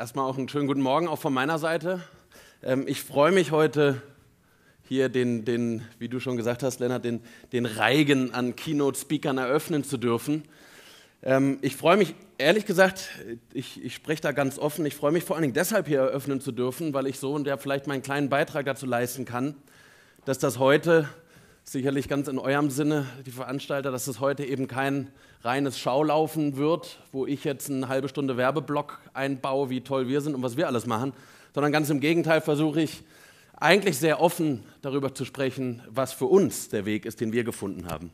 erstmal auch einen schönen guten Morgen auch von meiner Seite. Ähm, ich freue mich heute hier den, den, wie du schon gesagt hast, Lennart, den, den Reigen an Keynote-Speakern eröffnen zu dürfen. Ähm, ich freue mich, ehrlich gesagt, ich, ich spreche da ganz offen, ich freue mich vor allen Dingen deshalb hier eröffnen zu dürfen, weil ich so und der vielleicht meinen kleinen Beitrag dazu leisten kann, dass das heute sicherlich ganz in eurem Sinne, die Veranstalter, dass es heute eben kein reines Schaulaufen wird, wo ich jetzt eine halbe Stunde Werbeblock einbaue, wie toll wir sind und was wir alles machen, sondern ganz im Gegenteil versuche ich eigentlich sehr offen darüber zu sprechen, was für uns der Weg ist, den wir gefunden haben.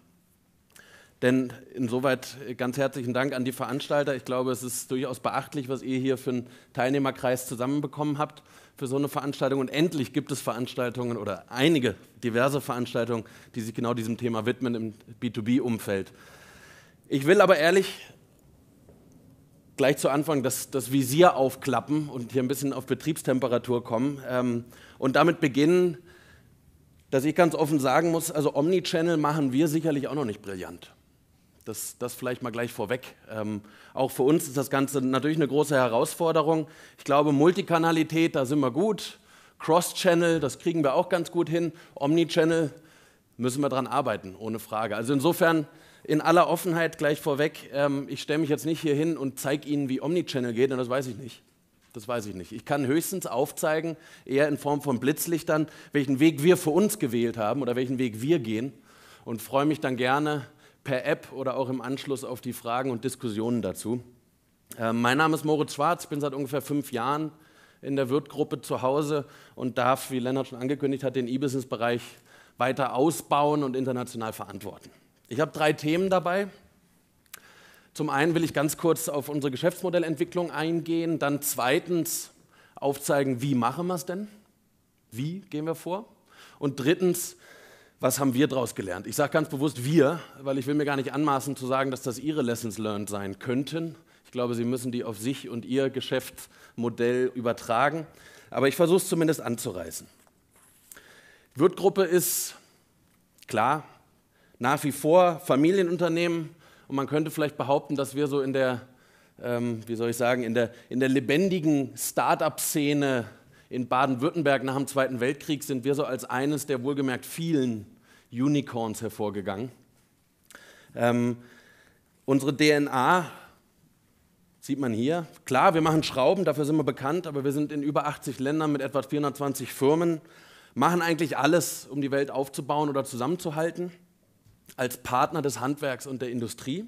Denn insoweit ganz herzlichen Dank an die Veranstalter. Ich glaube, es ist durchaus beachtlich, was ihr hier für einen Teilnehmerkreis zusammenbekommen habt für so eine Veranstaltung. Und endlich gibt es Veranstaltungen oder einige diverse Veranstaltungen, die sich genau diesem Thema widmen im B2B-Umfeld. Ich will aber ehrlich gleich zu Anfang das, das, Visier aufklappen und hier ein bisschen auf Betriebstemperatur kommen ähm, und damit beginnen, dass ich ganz offen sagen muss, also Omnichannel machen wir sicherlich auch noch nicht brillant. Das, das vielleicht mal gleich vorweg. Ähm, auch für uns ist das Ganze natürlich eine große Herausforderung. Ich glaube, Multikanalität, da sind wir gut. Cross-Channel, das kriegen wir auch ganz gut hin. Omnichannel müssen wir dran arbeiten, ohne Frage. Also insofern in aller Offenheit gleich vorweg, ähm, ich stelle mich jetzt nicht hier hin und zeige Ihnen, wie Omnichannel geht, und das weiß ich nicht. Das weiß ich nicht. Ich kann höchstens aufzeigen, eher in Form von Blitzlichtern, welchen Weg wir für uns gewählt haben oder welchen Weg wir gehen und freue mich dann gerne per App oder auch im Anschluss auf die Fragen und Diskussionen dazu. Äh, mein Name ist Moritz Schwarz, bin seit ungefähr fünf Jahren in der Wirt-Gruppe zu Hause und darf, wie Lennart schon angekündigt hat, den E-Business-Bereich weiter ausbauen und international verantworten. Ich habe drei Themen dabei. Zum einen will ich ganz kurz auf unsere Geschäftsmodellentwicklung eingehen, dann zweitens aufzeigen, wie machen wir es denn? Wie gehen wir vor? Und drittens, was haben wir daraus gelernt? Ich sage ganz bewusst wir, weil ich will mir gar nicht anmaßen zu sagen, dass das Ihre Lessons learned sein könnten. Ich glaube, Sie müssen die auf sich und Ihr Geschäftsmodell übertragen. Aber ich versuche es zumindest anzureißen. Wirtgruppe ist klar nach wie vor Familienunternehmen und man könnte vielleicht behaupten, dass wir so in der, ähm, wie soll ich sagen, in der, in der lebendigen Start-up-Szene in Baden-Württemberg nach dem Zweiten Weltkrieg sind wir so als eines der wohlgemerkt vielen Unicorns hervorgegangen. Ähm, unsere DNA sieht man hier. Klar, wir machen Schrauben, dafür sind wir bekannt, aber wir sind in über 80 Ländern mit etwa 420 Firmen, machen eigentlich alles, um die Welt aufzubauen oder zusammenzuhalten als Partner des Handwerks und der Industrie.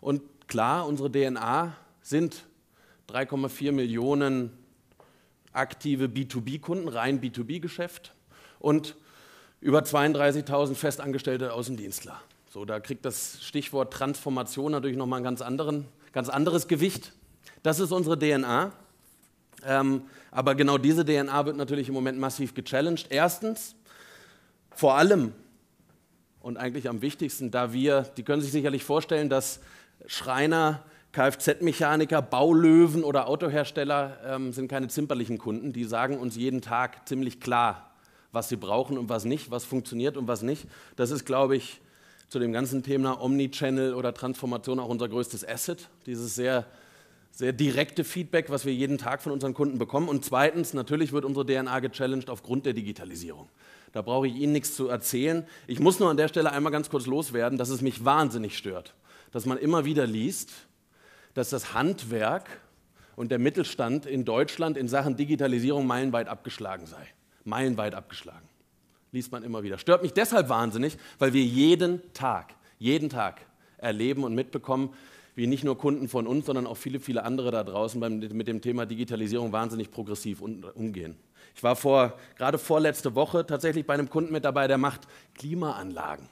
Und klar, unsere DNA sind 3,4 Millionen aktive B2B-Kunden, rein B2B-Geschäft und über 32.000 festangestellte Außendienstler. So, da kriegt das Stichwort Transformation natürlich nochmal ein ganz, anderen, ganz anderes Gewicht. Das ist unsere DNA. Ähm, aber genau diese DNA wird natürlich im Moment massiv gechallenged. Erstens, vor allem und eigentlich am wichtigsten, da wir, die können sich sicherlich vorstellen, dass Schreiner, Kfz-Mechaniker, Baulöwen oder Autohersteller ähm, sind keine zimperlichen Kunden. Die sagen uns jeden Tag ziemlich klar, was sie brauchen und was nicht, was funktioniert und was nicht. Das ist, glaube ich, zu dem ganzen Thema Omnichannel oder Transformation auch unser größtes Asset. Dieses sehr, sehr direkte Feedback, was wir jeden Tag von unseren Kunden bekommen. Und zweitens, natürlich wird unsere DNA gechallenged aufgrund der Digitalisierung. Da brauche ich Ihnen nichts zu erzählen. Ich muss nur an der Stelle einmal ganz kurz loswerden, dass es mich wahnsinnig stört, dass man immer wieder liest, dass das Handwerk und der Mittelstand in Deutschland in Sachen Digitalisierung meilenweit abgeschlagen sei. Meilenweit abgeschlagen. Liest man immer wieder. Stört mich deshalb wahnsinnig, weil wir jeden Tag, jeden Tag erleben und mitbekommen, wie nicht nur Kunden von uns, sondern auch viele, viele andere da draußen mit dem Thema Digitalisierung wahnsinnig progressiv umgehen. Ich war vor, gerade vorletzte Woche tatsächlich bei einem Kunden mit dabei, der macht Klimaanlagen,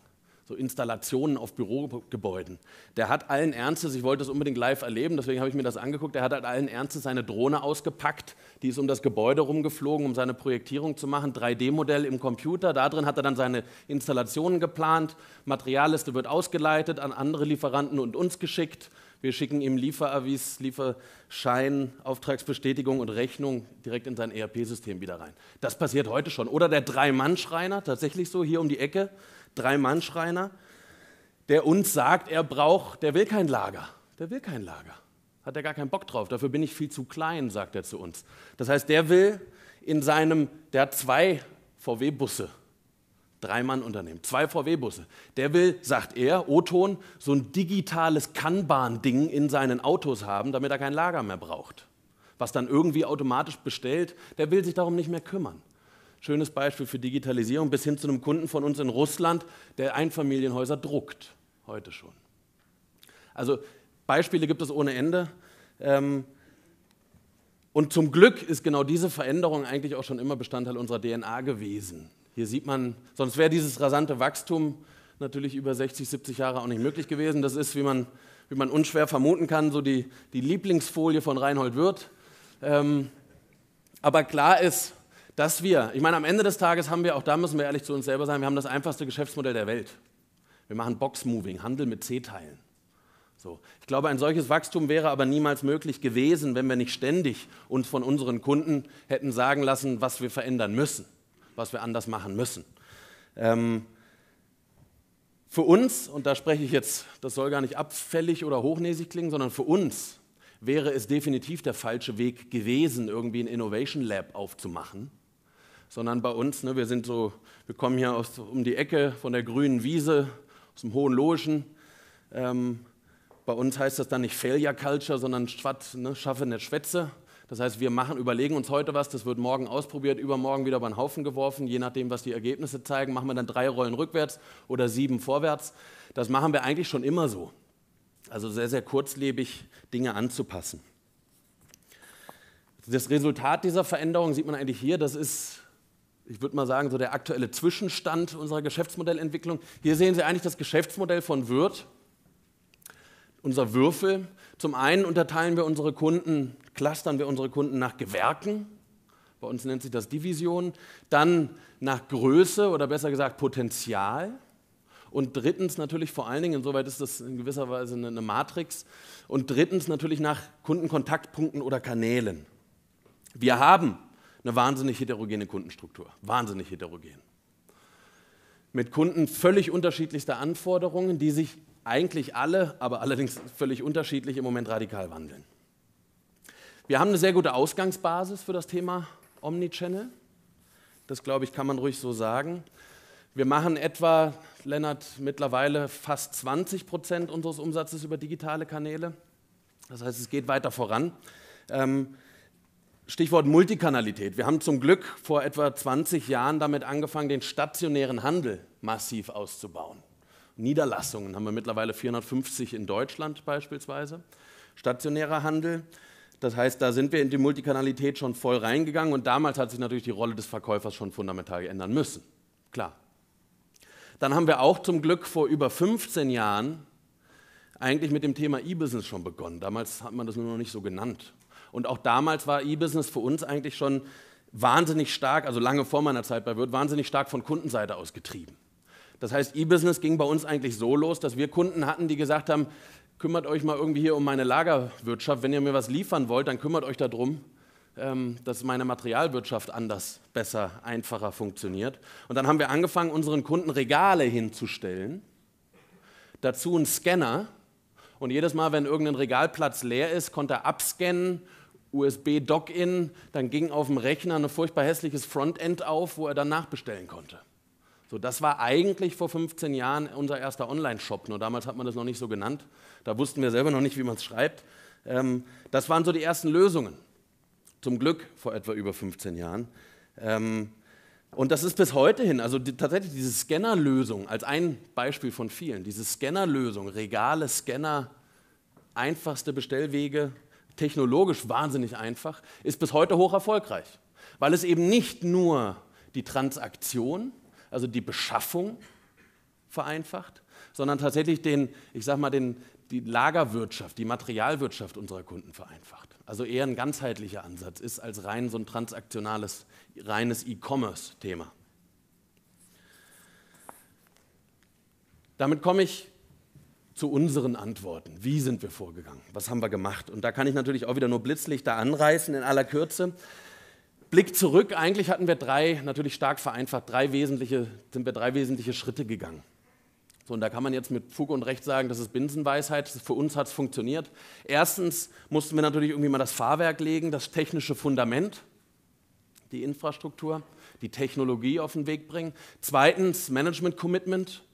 so Installationen auf Bürogebäuden. Der hat allen Ernstes, ich wollte es unbedingt live erleben, deswegen habe ich mir das angeguckt, der hat halt allen Ernstes seine Drohne ausgepackt, die ist um das Gebäude rumgeflogen, um seine Projektierung zu machen, 3D-Modell im Computer, da drin hat er dann seine Installationen geplant, Materialliste wird ausgeleitet, an andere Lieferanten und uns geschickt, wir schicken ihm Lieferavis, Lieferschein, Auftragsbestätigung und Rechnung direkt in sein ERP-System wieder rein. Das passiert heute schon. Oder der Drei-Mann-Schreiner, tatsächlich so hier um die Ecke, Drei-Mann-Schreiner, der uns sagt, er braucht, der will kein Lager. Der will kein Lager. Hat er gar keinen Bock drauf. Dafür bin ich viel zu klein, sagt er zu uns. Das heißt, der will in seinem, der hat zwei VW-Busse, Drei-Mann-Unternehmen, zwei VW-Busse. Der will, sagt er, O-Ton, so ein digitales Kanban-Ding in seinen Autos haben, damit er kein Lager mehr braucht. Was dann irgendwie automatisch bestellt, der will sich darum nicht mehr kümmern. Schönes Beispiel für Digitalisierung bis hin zu einem Kunden von uns in Russland, der Einfamilienhäuser druckt, heute schon. Also Beispiele gibt es ohne Ende. Ähm, und zum Glück ist genau diese Veränderung eigentlich auch schon immer Bestandteil unserer DNA gewesen. Hier sieht man, sonst wäre dieses rasante Wachstum natürlich über 60, 70 Jahre auch nicht möglich gewesen. Das ist, wie man, wie man unschwer vermuten kann, so die, die Lieblingsfolie von Reinhold Wirth. Ähm, aber klar ist, dass wir, ich meine, am Ende des Tages haben wir, auch da müssen wir ehrlich zu uns selber sein, wir haben das einfachste Geschäftsmodell der Welt. Wir machen Box-Moving, Handel mit C-Teilen. So. Ich glaube, ein solches Wachstum wäre aber niemals möglich gewesen, wenn wir nicht ständig uns von unseren Kunden hätten sagen lassen, was wir verändern müssen, was wir anders machen müssen. Ähm, für uns, und da spreche ich jetzt, das soll gar nicht abfällig oder hochnäsig klingen, sondern für uns wäre es definitiv der falsche Weg gewesen, irgendwie ein Innovation Lab aufzumachen, sondern bei uns, ne, wir sind so, wir kommen hier aus, um die Ecke von der grünen Wiese, aus dem Hohen Loischen. Ähm, bei uns heißt das dann nicht Failure Culture, sondern Schwatt, ne, schaffe nicht Schwätze. Das heißt, wir machen, überlegen uns heute was, das wird morgen ausprobiert, übermorgen wieder über den Haufen geworfen. Je nachdem, was die Ergebnisse zeigen, machen wir dann drei Rollen rückwärts oder sieben vorwärts. Das machen wir eigentlich schon immer so. Also sehr, sehr kurzlebig Dinge anzupassen. Das Resultat dieser Veränderung sieht man eigentlich hier. Das ist, ich würde mal sagen, so der aktuelle Zwischenstand unserer Geschäftsmodellentwicklung. Hier sehen Sie eigentlich das Geschäftsmodell von Wirth unser Würfel. Zum einen unterteilen wir unsere Kunden, clustern wir unsere Kunden nach Gewerken. Bei uns nennt sich das Division. Dann nach Größe oder besser gesagt Potenzial. Und drittens natürlich vor allen Dingen, insoweit ist das in gewisser Weise eine Matrix. Und drittens natürlich nach Kundenkontaktpunkten oder Kanälen. Wir haben eine wahnsinnig heterogene Kundenstruktur. Wahnsinnig heterogen. Mit Kunden völlig unterschiedlichster Anforderungen, die sich eigentlich alle, aber allerdings völlig unterschiedlich im Moment radikal wandeln. Wir haben eine sehr gute Ausgangsbasis für das Thema Omnichannel. Das, glaube ich, kann man ruhig so sagen. Wir machen etwa, Lennart, mittlerweile fast 20 Prozent unseres Umsatzes über digitale Kanäle. Das heißt, es geht weiter voran. Ähm, Stichwort Multikanalität. Wir haben zum Glück vor etwa 20 Jahren damit angefangen, den stationären Handel massiv auszubauen. Niederlassungen haben wir mittlerweile 450 in Deutschland beispielsweise. Stationärer Handel. Das heißt, da sind wir in die Multikanalität schon voll reingegangen und damals hat sich natürlich die Rolle des Verkäufers schon fundamental ändern müssen. Klar. Dann haben wir auch zum Glück vor über 15 Jahren eigentlich mit dem Thema E-Business schon begonnen. Damals hat man das nur noch nicht so genannt. Und auch damals war E-Business für uns eigentlich schon wahnsinnig stark, also lange vor meiner Zeit bei Wirt, wahnsinnig stark von Kundenseite aus getrieben. Das heißt, E-Business ging bei uns eigentlich so los, dass wir Kunden hatten, die gesagt haben, kümmert euch mal irgendwie hier um meine Lagerwirtschaft. Wenn ihr mir was liefern wollt, dann kümmert euch darum, ähm, dass meine Materialwirtschaft anders, besser, einfacher funktioniert. Und dann haben wir angefangen, unseren Kunden Regale hinzustellen, dazu einen Scanner. Und jedes Mal, wenn irgendein Regalplatz leer ist, konnte er abscannen, USB-Dock-In, dann ging auf dem Rechner ein furchtbar hässliches Frontend auf, wo er dann nachbestellen konnte. So, das war eigentlich vor 15 Jahren unser erster Online-Shop, nur damals hat man das noch nicht so genannt. Da wussten wir selber noch nicht, wie man es schreibt. Ähm, das waren so die ersten Lösungen. Zum Glück vor etwa über 15 Jahren. Ähm, und das ist bis heute hin, also die, tatsächlich diese Scannerlösung als ein Beispiel von vielen, diese Scannerlösung, Regale, Scanner, einfachste Bestellwege, technologisch wahnsinnig einfach, ist bis heute hoch erfolgreich, weil es eben nicht nur die Transaktion, also die Beschaffung vereinfacht, sondern tatsächlich den, ich sag mal, den, die Lagerwirtschaft, die Materialwirtschaft unserer Kunden vereinfacht. Also eher ein ganzheitlicher Ansatz ist als rein so ein transaktionales, reines E-Commerce-Thema. Damit komme ich zu unseren Antworten. Wie sind wir vorgegangen? Was haben wir gemacht? Und da kann ich natürlich auch wieder nur Blitzlichter anreißen in aller Kürze. Blick zurück, eigentlich hatten wir drei, natürlich stark vereinfacht, drei wesentliche, sind wir drei wesentliche Schritte gegangen. So, und da kann man jetzt mit Fug und Recht sagen, das ist Binsenweisheit. Für uns hat es funktioniert. Erstens mussten wir natürlich irgendwie mal das Fahrwerk legen, das technische Fundament, die Infrastruktur, die Technologie auf den Weg bringen. Zweitens Management Commitment.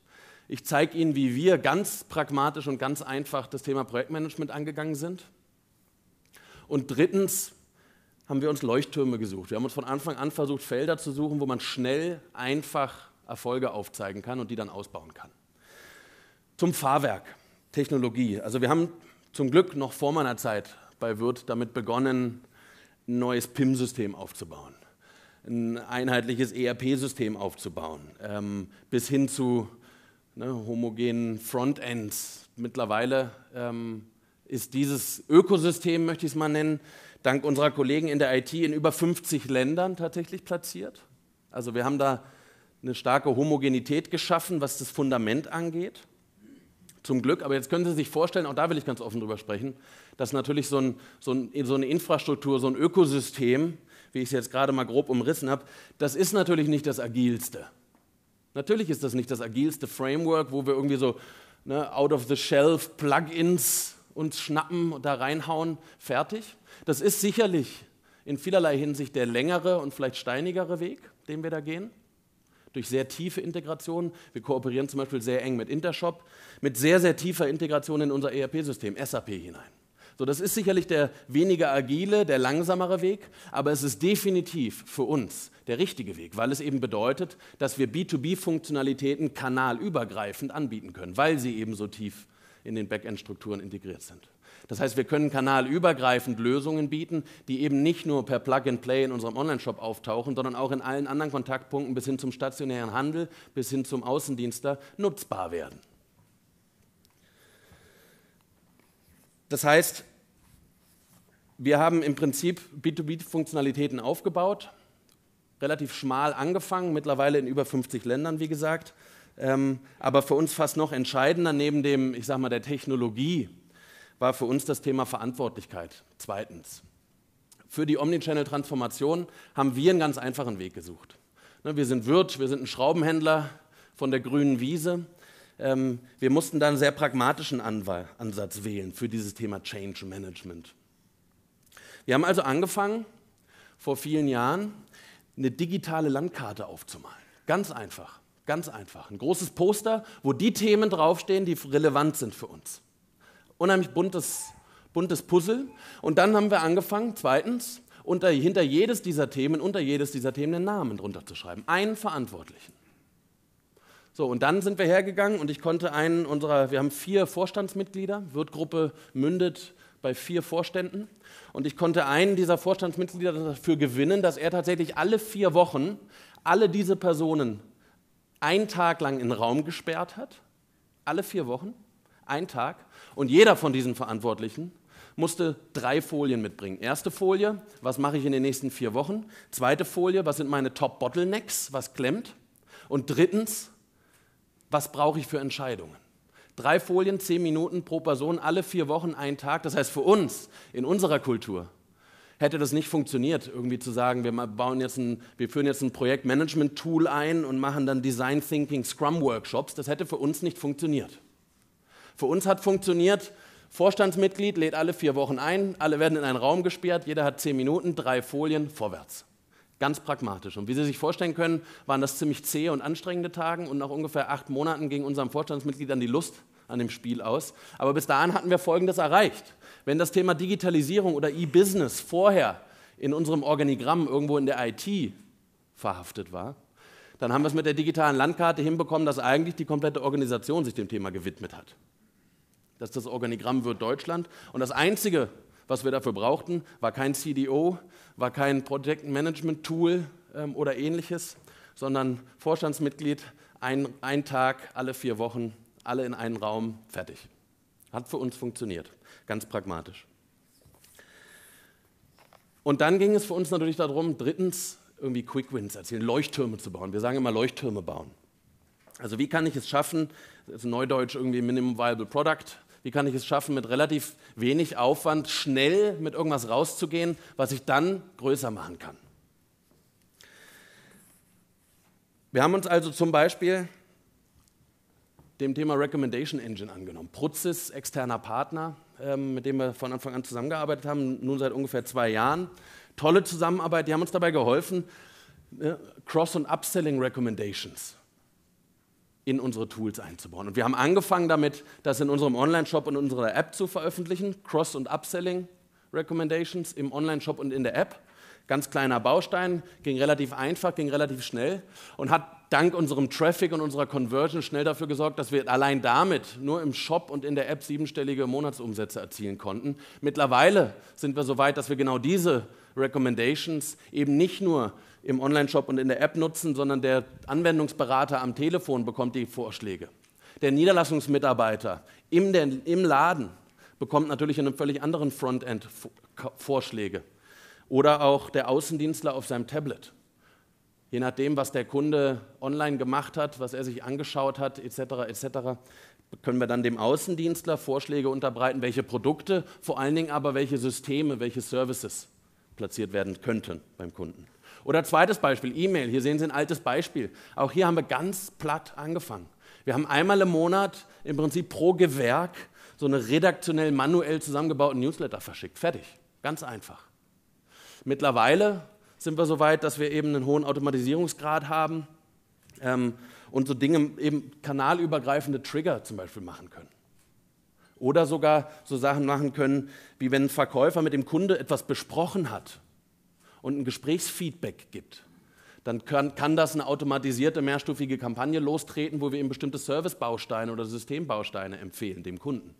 Ich zeige Ihnen, wie wir ganz pragmatisch und ganz einfach das Thema Projektmanagement angegangen sind. Und drittens haben wir uns Leuchttürme gesucht. Wir haben uns von Anfang an versucht, Felder zu suchen, wo man schnell, einfach Erfolge aufzeigen kann und die dann ausbauen kann. Zum Fahrwerk, Technologie. Also wir haben zum Glück noch vor meiner Zeit bei Wirt damit begonnen, ein neues PIM-System aufzubauen, ein einheitliches ERP-System aufzubauen, ähm, bis hin zu ne, homogenen Frontends. Mittlerweile ähm, ist dieses Ökosystem, möchte ich es mal nennen, dank unserer Kollegen in der IT in über 50 Ländern tatsächlich platziert. Also wir haben da eine starke Homogenität geschaffen, was das Fundament angeht. Zum Glück, aber jetzt können Sie sich vorstellen, auch da will ich ganz offen drüber sprechen, dass natürlich so, ein, so, ein, so eine Infrastruktur, so ein Ökosystem, wie ich es jetzt gerade mal grob umrissen habe, das ist natürlich nicht das agilste. Natürlich ist das nicht das agilste Framework, wo wir irgendwie so ne, out-of-the-shelf Plugins uns schnappen und da reinhauen, fertig. Das ist sicherlich in vielerlei Hinsicht der längere und vielleicht steinigere Weg, den wir da gehen durch sehr tiefe Integration. Wir kooperieren zum Beispiel sehr eng mit Intershop, mit sehr, sehr tiefer Integration in unser ERP-System, SAP hinein. So, das ist sicherlich der weniger agile, der langsamere Weg, aber es ist definitiv für uns der richtige Weg, weil es eben bedeutet, dass wir B2B-Funktionalitäten kanalübergreifend anbieten können, weil sie eben so tief in den Backend-Strukturen integriert sind. Das heißt, wir können kanalübergreifend Lösungen bieten, die eben nicht nur per Plug-and-Play in unserem Online-Shop auftauchen, sondern auch in allen anderen Kontaktpunkten bis hin zum stationären Handel, bis hin zum Außendienster nutzbar werden. Das heißt, wir haben im Prinzip B2B-Funktionalitäten aufgebaut, relativ schmal angefangen, mittlerweile in über 50 Ländern, wie gesagt. Ähm, aber für uns fast noch entscheidender neben dem, ich sag mal, der Technologie war für uns das Thema Verantwortlichkeit. Zweitens. Für die Omnichannel-Transformation haben wir einen ganz einfachen Weg gesucht. Ne, wir sind Wirt, wir sind ein Schraubenhändler von der grünen Wiese. Ähm, wir mussten da einen sehr pragmatischen Ansatz wählen für dieses Thema Change Management. Wir haben also angefangen, vor vielen Jahren eine digitale Landkarte aufzumalen. Ganz einfach, ganz einfach. Ein großes Poster, wo die Themen draufstehen, die relevant sind für uns unheimlich buntes, buntes Puzzle. Und dann haben wir angefangen, zweitens, unter, hinter jedes dieser Themen, unter jedes dieser Themen einen Namen drunter zu schreiben. Einen Verantwortlichen. So, und dann sind wir hergegangen und ich konnte einen unserer, wir haben vier Vorstandsmitglieder, Wirtgruppe mündet bei vier Vorständen. Und ich konnte einen dieser Vorstandsmitglieder dafür gewinnen, dass er tatsächlich alle vier Wochen alle diese Personen einen Tag lang in den Raum gesperrt hat. Alle vier Wochen, ein Tag. Und jeder von diesen Verantwortlichen musste drei Folien mitbringen. Erste Folie, was mache ich in den nächsten vier Wochen? Zweite Folie, was sind meine Top-Bottlenecks, was klemmt? Und drittens, was brauche ich für Entscheidungen? Drei Folien, zehn Minuten pro Person, alle vier Wochen, ein Tag. Das heißt, für uns, in unserer Kultur, hätte das nicht funktioniert, irgendwie zu sagen, wir, bauen jetzt ein, wir führen jetzt ein Projektmanagement-Tool ein und machen dann Design Thinking Scrum Workshops. Das hätte für uns nicht funktioniert. Für uns hat funktioniert, Vorstandsmitglied lädt alle vier Wochen ein, alle werden in einen Raum gesperrt, jeder hat zehn Minuten, drei Folien, vorwärts. Ganz pragmatisch. Und wie Sie sich vorstellen können, waren das ziemlich zähe und anstrengende Tage und nach ungefähr acht Monaten ging unserem Vorstandsmitglied dann die Lust an dem Spiel aus. Aber bis dahin hatten wir Folgendes erreicht. Wenn das Thema Digitalisierung oder E-Business vorher in unserem Organigramm irgendwo in der IT verhaftet war, dann haben wir es mit der digitalen Landkarte hinbekommen, dass eigentlich die komplette Organisation sich dem Thema gewidmet hat. Das ist das Organigramm wird Deutschland. Und das Einzige, was wir dafür brauchten, war kein CDO, war kein Project Management Tool ähm, oder ähnliches, sondern Vorstandsmitglied, ein, ein Tag, alle vier Wochen, alle in einen Raum, fertig. Hat für uns funktioniert, ganz pragmatisch. Und dann ging es für uns natürlich darum, drittens irgendwie Quick Wins erzielen, Leuchttürme zu bauen. Wir sagen immer Leuchttürme bauen. Also wie kann ich es schaffen, das ist Neudeutsch irgendwie Minimum Viable Product, wie kann ich es schaffen, mit relativ wenig Aufwand schnell mit irgendwas rauszugehen, was ich dann größer machen kann? Wir haben uns also zum Beispiel dem Thema Recommendation Engine angenommen. Prozis, externer Partner, ähm, mit dem wir von Anfang an zusammengearbeitet haben, nun seit ungefähr zwei Jahren. Tolle Zusammenarbeit, die haben uns dabei geholfen, ne, Cross- und Upselling Recommendations in unsere Tools einzubauen. Und wir haben angefangen damit, das in unserem Online-Shop und unserer App zu veröffentlichen, Cross- und Upselling Recommendations im Online-Shop und in der App. Ganz kleiner Baustein, ging relativ einfach, ging relativ schnell und hat dank unserem Traffic und unserer Conversion schnell dafür gesorgt, dass wir allein damit nur im Shop und in der App siebenstellige Monatsumsätze erzielen konnten. Mittlerweile sind wir so weit, dass wir genau diese Recommendations eben nicht nur im Online-Shop und in der App nutzen, sondern der Anwendungsberater am Telefon bekommt die Vorschläge. Der Niederlassungsmitarbeiter im, im Laden bekommt natürlich in einem völlig anderen Frontend Vorschläge. Oder auch der Außendienstler auf seinem Tablet. Je nachdem, was der Kunde online gemacht hat, was er sich angeschaut hat, etc., etc., können wir dann dem Außendienstler Vorschläge unterbreiten, welche Produkte, vor allen Dingen aber welche Systeme, welche Services platziert werden könnten beim Kunden. Oder zweites Beispiel, E-Mail. Hier sehen Sie ein altes Beispiel. Auch hier haben wir ganz platt angefangen. Wir haben einmal im Monat im Prinzip pro Gewerk so einen redaktionell manuell zusammengebauten Newsletter verschickt. Fertig. Ganz einfach. Mittlerweile sind wir so weit, dass wir eben einen hohen Automatisierungsgrad haben ähm, und so Dinge eben kanalübergreifende Trigger zum Beispiel machen können. Oder sogar so Sachen machen können, wie wenn ein Verkäufer mit dem Kunde etwas besprochen hat und ein Gesprächsfeedback gibt. Dann kann, kann das eine automatisierte mehrstufige Kampagne lostreten, wo wir ihm bestimmte Servicebausteine oder Systembausteine empfehlen, dem Kunden.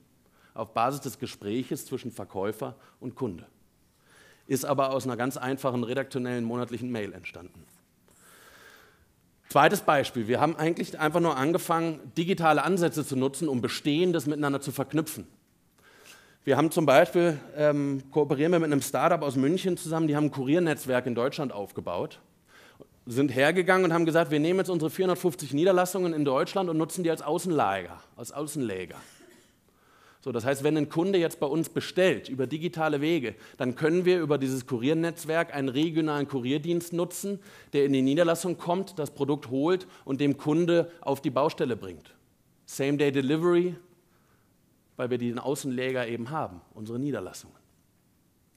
Auf Basis des Gespräches zwischen Verkäufer und Kunde ist aber aus einer ganz einfachen redaktionellen monatlichen Mail entstanden. Zweites Beispiel. Wir haben eigentlich einfach nur angefangen, digitale Ansätze zu nutzen, um Bestehendes miteinander zu verknüpfen. Wir haben zum Beispiel, ähm, kooperieren wir mit einem Startup aus München zusammen, die haben ein Kuriernetzwerk in Deutschland aufgebaut, sind hergegangen und haben gesagt, wir nehmen jetzt unsere 450 Niederlassungen in Deutschland und nutzen die als Außenlager, als Außenläger. So, das heißt, wenn ein Kunde jetzt bei uns bestellt über digitale Wege, dann können wir über dieses Kuriernetzwerk einen regionalen Kurierdienst nutzen, der in die Niederlassung kommt, das Produkt holt und dem Kunde auf die Baustelle bringt. Same-Day Delivery, weil wir diesen Außenläger eben haben, unsere Niederlassungen.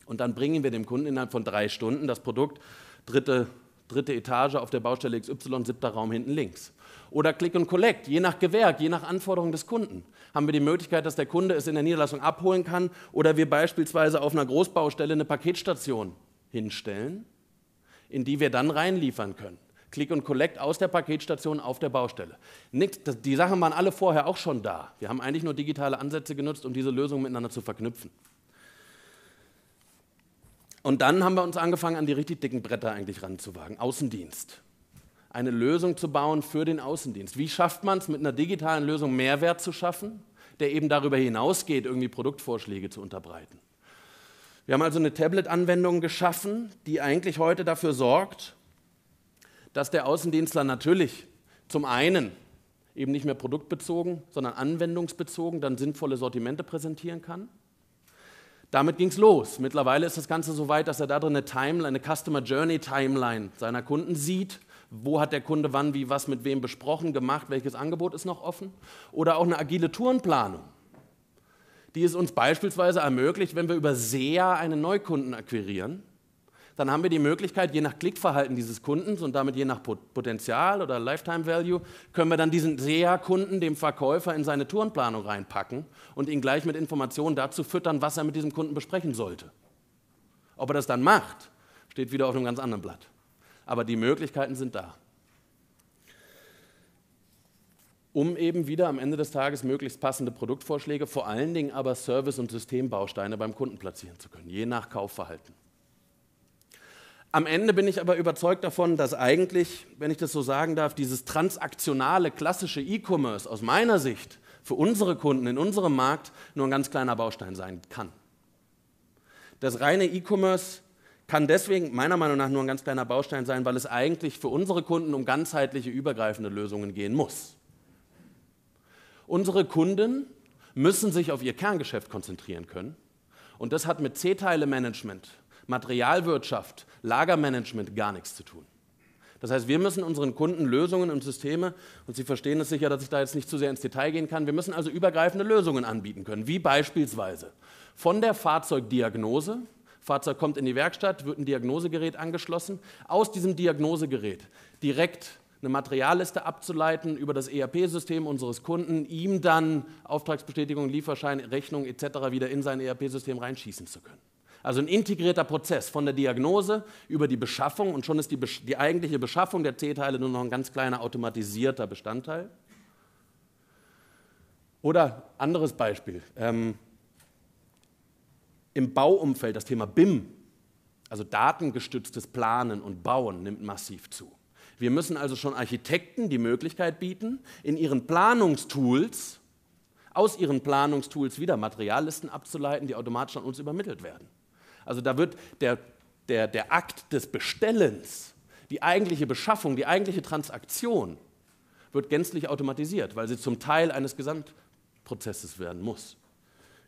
Und dann bringen wir dem Kunden innerhalb von drei Stunden das Produkt, dritte, dritte Etage auf der Baustelle XY, siebter Raum hinten links. Oder Click und Collect, je nach Gewerk, je nach Anforderung des Kunden. Haben wir die Möglichkeit, dass der Kunde es in der Niederlassung abholen kann oder wir beispielsweise auf einer Großbaustelle eine Paketstation hinstellen, in die wir dann reinliefern können. Click und Collect aus der Paketstation auf der Baustelle. die Sachen waren alle vorher auch schon da. Wir haben eigentlich nur digitale Ansätze genutzt, um diese Lösungen miteinander zu verknüpfen. Und dann haben wir uns angefangen, an die richtig dicken Bretter eigentlich ranzuwagen. Außendienst eine Lösung zu bauen für den Außendienst. Wie schafft man es, mit einer digitalen Lösung Mehrwert zu schaffen, der eben darüber hinausgeht, irgendwie Produktvorschläge zu unterbreiten? Wir haben also eine Tablet-Anwendung geschaffen, die eigentlich heute dafür sorgt, dass der Außendienstler natürlich zum einen eben nicht mehr produktbezogen, sondern anwendungsbezogen dann sinnvolle Sortimente präsentieren kann. Damit ging es los. Mittlerweile ist das Ganze so weit, dass er da drin eine Timeline, eine Customer Journey Timeline seiner Kunden sieht wo hat der Kunde wann, wie, was mit wem besprochen, gemacht, welches Angebot ist noch offen? Oder auch eine agile Tourenplanung, die es uns beispielsweise ermöglicht, wenn wir über SEA einen Neukunden akquirieren, dann haben wir die Möglichkeit, je nach Klickverhalten dieses Kundens und damit je nach Potenzial oder Lifetime Value, können wir dann diesen SEA-Kunden, dem Verkäufer, in seine Tourenplanung reinpacken und ihn gleich mit Informationen dazu füttern, was er mit diesem Kunden besprechen sollte. Ob er das dann macht, steht wieder auf einem ganz anderen Blatt aber die Möglichkeiten sind da. Um eben wieder am Ende des Tages möglichst passende Produktvorschläge, vor allen Dingen aber Service- und Systembausteine beim Kunden platzieren zu können, je nach Kaufverhalten. Am Ende bin ich aber überzeugt davon, dass eigentlich, wenn ich das so sagen darf, dieses transaktionale, klassische E-Commerce aus meiner Sicht für unsere Kunden in unserem Markt nur ein ganz kleiner Baustein sein kann. Das reine E-Commerce kann deswegen meiner Meinung nach nur ein ganz kleiner Baustein sein, weil es eigentlich für unsere Kunden um ganzheitliche, übergreifende Lösungen gehen muss. Unsere Kunden müssen sich auf ihr Kerngeschäft konzentrieren können und das hat mit C-Teile-Management, Materialwirtschaft, Lagermanagement gar nichts zu tun. Das heißt, wir müssen unseren Kunden Lösungen und Systeme, und Sie verstehen es sicher, dass ich da jetzt nicht zu sehr ins Detail gehen kann, wir müssen also übergreifende Lösungen anbieten können, wie beispielsweise von der Fahrzeugdiagnose, Fahrzeug kommt in die Werkstatt, wird ein Diagnosegerät angeschlossen, aus diesem Diagnosegerät direkt eine Materialliste abzuleiten über das ERP-System unseres Kunden, ihm dann Auftragsbestätigung, Lieferschein, Rechnung etc. wieder in sein ERP-System reinschießen zu können. Also ein integrierter Prozess von der Diagnose über die Beschaffung und schon ist die, die eigentliche Beschaffung der C-Teile nur noch ein ganz kleiner automatisierter Bestandteil. Oder anderes Beispiel. Ähm, Im Bauumfeld das Thema BIM, also datengestütztes Planen und Bauen, nimmt massiv zu. Wir müssen also schon Architekten die Möglichkeit bieten, in ihren Planungstools, aus ihren Planungstools wieder Materiallisten abzuleiten, die automatisch an uns übermittelt werden. Also da wird der, der, der Akt des Bestellens, die eigentliche Beschaffung, die eigentliche Transaktion, wird gänzlich automatisiert, weil sie zum Teil eines Gesamtprozesses werden muss.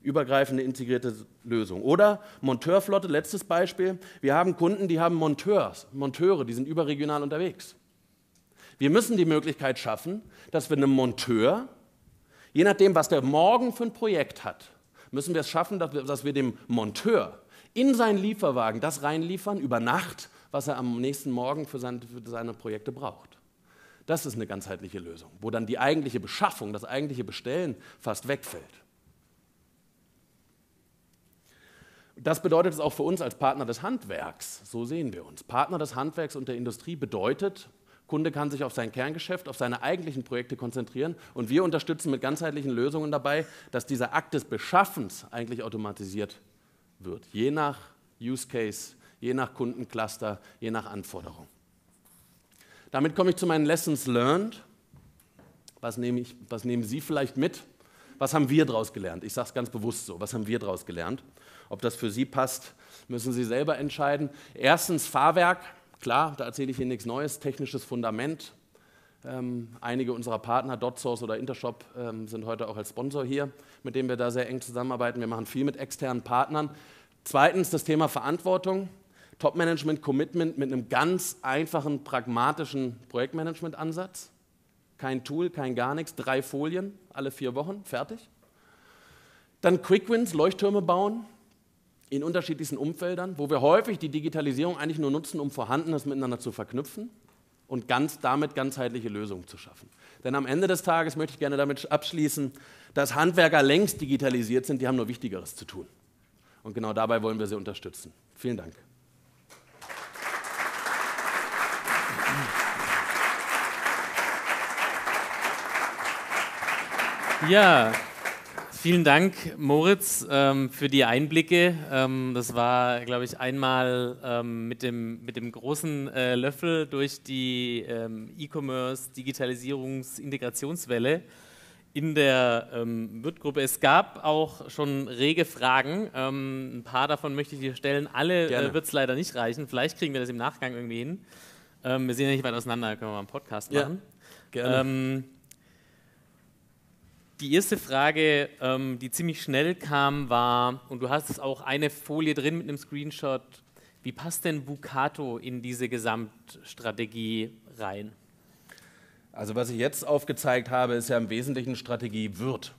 Übergreifende integrierte Lösung. Oder Monteurflotte, letztes Beispiel. Wir haben Kunden, die haben Monteurs, Monteure, die sind überregional unterwegs. Wir müssen die Möglichkeit schaffen, dass wir einem Monteur, je nachdem, was der morgen für ein Projekt hat, müssen wir es schaffen, dass wir, dass wir dem Monteur in seinen Lieferwagen das reinliefern über Nacht, was er am nächsten Morgen für seine, für seine Projekte braucht. Das ist eine ganzheitliche Lösung, wo dann die eigentliche Beschaffung, das eigentliche Bestellen fast wegfällt. Das bedeutet es auch für uns als Partner des Handwerks. So sehen wir uns. Partner des Handwerks und der Industrie bedeutet, Kunde kann sich auf sein Kerngeschäft, auf seine eigentlichen Projekte konzentrieren und wir unterstützen mit ganzheitlichen Lösungen dabei, dass dieser Akt des Beschaffens eigentlich automatisiert wird, je nach Use Case, je nach Kundencluster, je nach Anforderung. Damit komme ich zu meinen Lessons learned. Was, nehme ich, was nehmen Sie vielleicht mit? Was haben wir daraus gelernt? Ich sage es ganz bewusst so. Was haben wir daraus gelernt? Ob das für Sie passt, müssen Sie selber entscheiden. Erstens Fahrwerk. Klar, da erzähle ich Ihnen nichts Neues. Technisches Fundament. Ähm, einige unserer Partner, DotSource oder Intershop, ähm, sind heute auch als Sponsor hier, mit dem wir da sehr eng zusammenarbeiten. Wir machen viel mit externen Partnern. Zweitens das Thema Verantwortung. Top-Management, Commitment mit einem ganz einfachen, pragmatischen Projektmanagement-Ansatz. Kein Tool, kein gar nichts, drei Folien, alle vier Wochen, fertig. Dann Quick Wins, Leuchttürme bauen in unterschiedlichsten Umfeldern, wo wir häufig die Digitalisierung eigentlich nur nutzen, um Vorhandenes miteinander zu verknüpfen und ganz, damit ganzheitliche Lösungen zu schaffen. Denn am Ende des Tages möchte ich gerne damit abschließen, dass Handwerker längst digitalisiert sind, die haben nur Wichtigeres zu tun. Und genau dabei wollen wir sie unterstützen. Vielen Dank. Ja, vielen Dank, Moritz, ähm, für die Einblicke. Ähm, das war, glaube ich, einmal ähm, mit, dem, mit dem großen äh, Löffel durch die E-Commerce, Digitalisierungs-, Integrationswelle in der ähm, Wirt-Gruppe. Es gab auch schon rege Fragen. Ähm, ein paar davon möchte ich dir stellen. Alle äh, wird es leider nicht reichen. Vielleicht kriegen wir das im Nachgang irgendwie hin. Ähm, wir sind ja nicht weit auseinander, können wir mal einen Podcast machen. Ja, gerne. Ähm, die erste Frage, ähm, die ziemlich schnell kam, war, und du hast es auch eine Folie drin mit einem Screenshot, wie passt denn Vucato in diese Gesamtstrategie rein? Also was ich jetzt aufgezeigt habe, ist ja im Wesentlichen Strategie Wirt.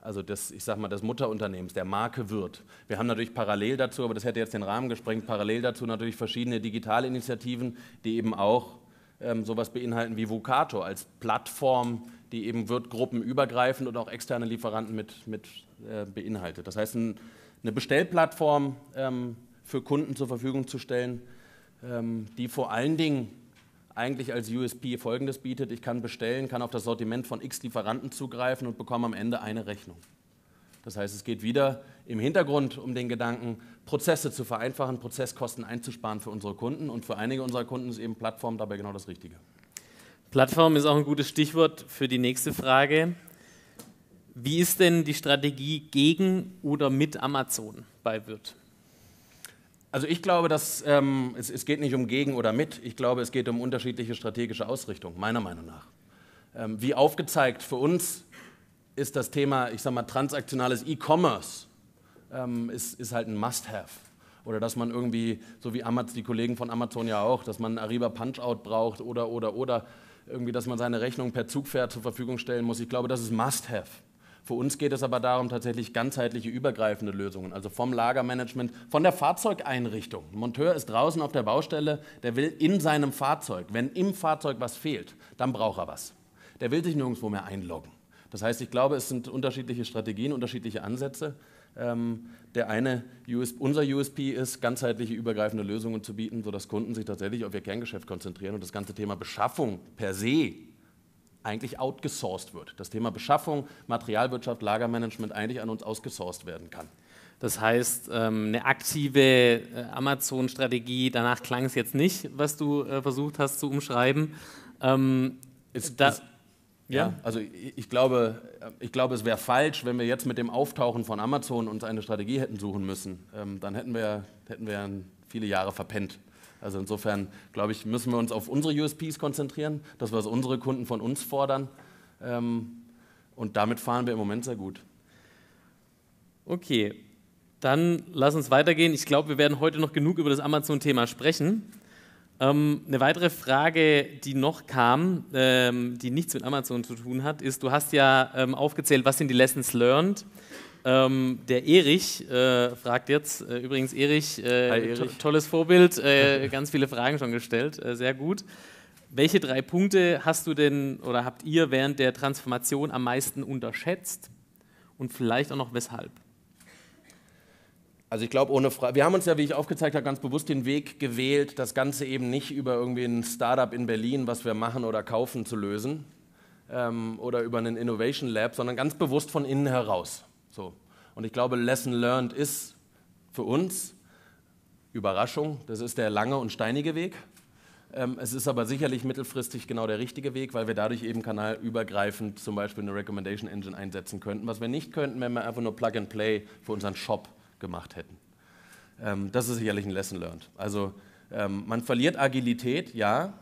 Also das, ich sag mal, des Mutterunternehmens, der Marke Wirt. Wir haben natürlich parallel dazu, aber das hätte jetzt den Rahmen gesprengt, parallel dazu natürlich verschiedene Digitalinitiativen, die eben auch ähm, sowas beinhalten wie Vucato als Plattform, die eben Wirtgruppen übergreifend und auch externe Lieferanten mit, mit äh, beinhaltet. Das heißt, ein, eine Bestellplattform ähm, für Kunden zur Verfügung zu stellen, ähm, die vor allen Dingen eigentlich als USP Folgendes bietet. Ich kann bestellen, kann auf das Sortiment von x Lieferanten zugreifen und bekomme am Ende eine Rechnung. Das heißt, es geht wieder im Hintergrund um den Gedanken, Prozesse zu vereinfachen, Prozesskosten einzusparen für unsere Kunden. Und für einige unserer Kunden ist eben Plattform dabei genau das Richtige. Plattform ist auch ein gutes Stichwort für die nächste Frage. Wie ist denn die Strategie gegen oder mit Amazon bei Wirt? Also ich glaube, dass ähm, es, es, geht nicht um gegen oder mit. Ich glaube, es geht um unterschiedliche strategische Ausrichtungen, meiner Meinung nach. Ähm, wie aufgezeigt, für uns ist das Thema, ich sage mal, transaktionales E-Commerce ähm, ist, ist halt ein Must-Have. Oder dass man irgendwie, so wie Amaz, die Kollegen von Amazon ja auch, dass man Arriva Punch-Out braucht oder, oder, oder irgendwie, dass man seine Rechnung per Zugpferd zur Verfügung stellen muss. Ich glaube, das ist Must-Have. Für uns geht es aber darum, tatsächlich ganzheitliche, übergreifende Lösungen, also vom Lagermanagement, von der Fahrzeugeinrichtung. Ein Monteur ist draußen auf der Baustelle, der will in seinem Fahrzeug, wenn im Fahrzeug was fehlt, dann braucht er was. Der will sich nirgendwo mehr einloggen. Das heißt, ich glaube, es sind unterschiedliche Strategien, unterschiedliche Ansätze. Ähm, der eine, US, unser USP ist, ganzheitliche, übergreifende Lösungen zu bieten, sodass Kunden sich tatsächlich auf ihr Kerngeschäft konzentrieren und das ganze Thema Beschaffung per se eigentlich outgesourced wird. Das Thema Beschaffung, Materialwirtschaft, Lagermanagement eigentlich an uns ausgesourced werden kann. Das heißt, ähm, eine aktive äh, Amazon-Strategie, danach klang es jetzt nicht, was du äh, versucht hast zu umschreiben. Ähm, ist, da, ist, ja. ja, also ich glaube, ich glaube, es wäre falsch, wenn wir jetzt mit dem Auftauchen von Amazon uns eine Strategie hätten suchen müssen. Ähm, dann hätten wir, hätten wir viele Jahre verpennt. Also insofern, glaube ich, müssen wir uns auf unsere USPs konzentrieren, das, was unsere Kunden von uns fordern. Ähm, und damit fahren wir im Moment sehr gut. Okay, dann lass uns weitergehen. Ich glaube, wir werden heute noch genug über das Amazon-Thema sprechen. Ähm, eine weitere Frage, die noch kam, ähm, die nichts mit Amazon zu tun hat, ist, du hast ja ähm, aufgezählt, was sind die Lessons learned ähm, der Erich äh, fragt jetzt, äh, übrigens Erich, äh, Hi, Erich. To tolles Vorbild, äh, ganz viele Fragen schon gestellt, äh, sehr gut. Welche drei Punkte hast du denn oder habt ihr während der Transformation am meisten unterschätzt und vielleicht auch noch weshalb? Also ich glaube, ohne Frage, wir haben uns ja, wie ich aufgezeigt habe, ganz bewusst den Weg gewählt, das Ganze eben nicht über irgendwie ein Startup in Berlin, was wir machen oder kaufen, zu lösen ähm, oder über einen Innovation Lab, sondern ganz bewusst von innen heraus. So. Und ich glaube, Lesson Learned ist für uns Überraschung. Das ist der lange und steinige Weg. Ähm, es ist aber sicherlich mittelfristig genau der richtige Weg, weil wir dadurch eben kanalübergreifend zum Beispiel eine Recommendation Engine einsetzen könnten, was wir nicht könnten, wenn wir einfach nur Plug and Play für unseren Shop gemacht hätten. Ähm, das ist sicherlich ein Lesson learned. Also ähm, man verliert Agilität, ja,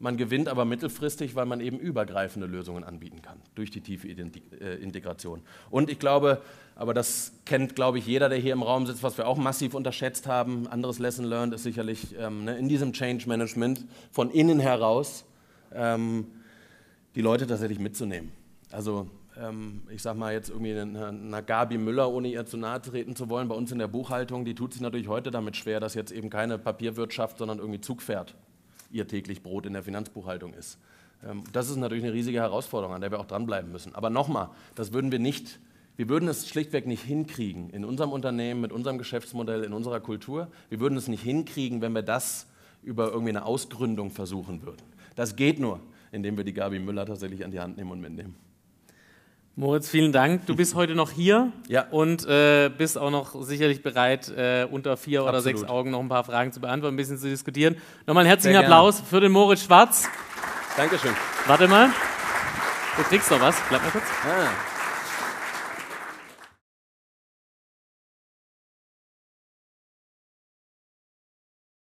man gewinnt aber mittelfristig, weil man eben übergreifende Lösungen anbieten kann durch die tiefe äh, Integration. Und ich glaube, aber das kennt, glaube ich, jeder, der hier im Raum sitzt, was wir auch massiv unterschätzt haben. Anderes Lesson learned ist sicherlich ähm, ne, in diesem Change Management von innen heraus ähm, die Leute tatsächlich mitzunehmen. Also ähm, ich sage mal jetzt irgendwie einer Gabi Müller, ohne ihr zu nahe treten zu wollen, bei uns in der Buchhaltung, die tut sich natürlich heute damit schwer, dass jetzt eben keine Papierwirtschaft, sondern irgendwie Zug fährt ihr täglich Brot in der Finanzbuchhaltung ist. Ähm, das ist natürlich eine riesige Herausforderung, an der wir auch dranbleiben müssen. Aber nochmal, das würden wir nicht, wir würden es schlichtweg nicht hinkriegen in unserem Unternehmen, mit unserem Geschäftsmodell, in unserer Kultur. Wir würden es nicht hinkriegen, wenn wir das über irgendwie eine Ausgründung versuchen würden. Das geht nur, indem wir die Gabi Müller tatsächlich an die Hand nehmen und mitnehmen. Moritz, vielen Dank. Du bist heute noch hier ja. und äh, bist auch noch sicherlich bereit, äh, unter vier Absolut. oder sechs Augen noch ein paar Fragen zu beantworten, ein bisschen zu diskutieren. Nochmal einen herzlichen Applaus für den Moritz Schwarz. Dankeschön. Warte mal. Du kriegst noch was. Bleib mal kurz. Ah.